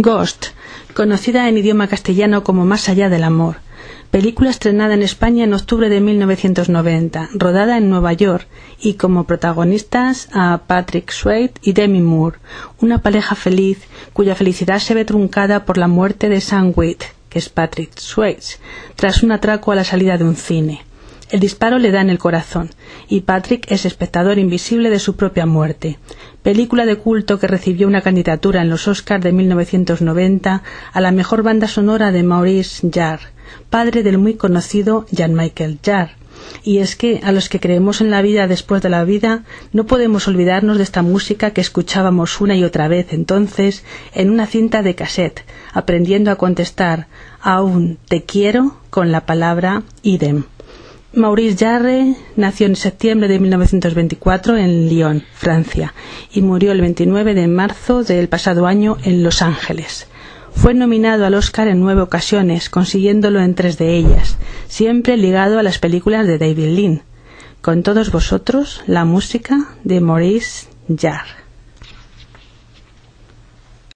Ghost, conocida en idioma castellano como Más allá del amor. Película estrenada en España en octubre de 1990, rodada en Nueva York y como protagonistas a Patrick Swayze y Demi Moore, una pareja feliz cuya felicidad se ve truncada por la muerte de Sam Wade, que es Patrick Swayze, tras un atraco a la salida de un cine. El disparo le da en el corazón y Patrick es espectador invisible de su propia muerte. Película de culto que recibió una candidatura en los Oscars de 1990 a la mejor banda sonora de Maurice Jarre, padre del muy conocido Jean-Michel Jarre. Y es que a los que creemos en la vida después de la vida no podemos olvidarnos de esta música que escuchábamos una y otra vez entonces en una cinta de cassette, aprendiendo a contestar aún te quiero con la palabra idem. Maurice Jarre nació en septiembre de 1924 en Lyon, Francia, y murió el 29 de marzo del pasado año en Los Ángeles. Fue nominado al Oscar en nueve ocasiones, consiguiéndolo en tres de ellas, siempre ligado a las películas de David Lean. Con todos vosotros, la música de Maurice Jarre.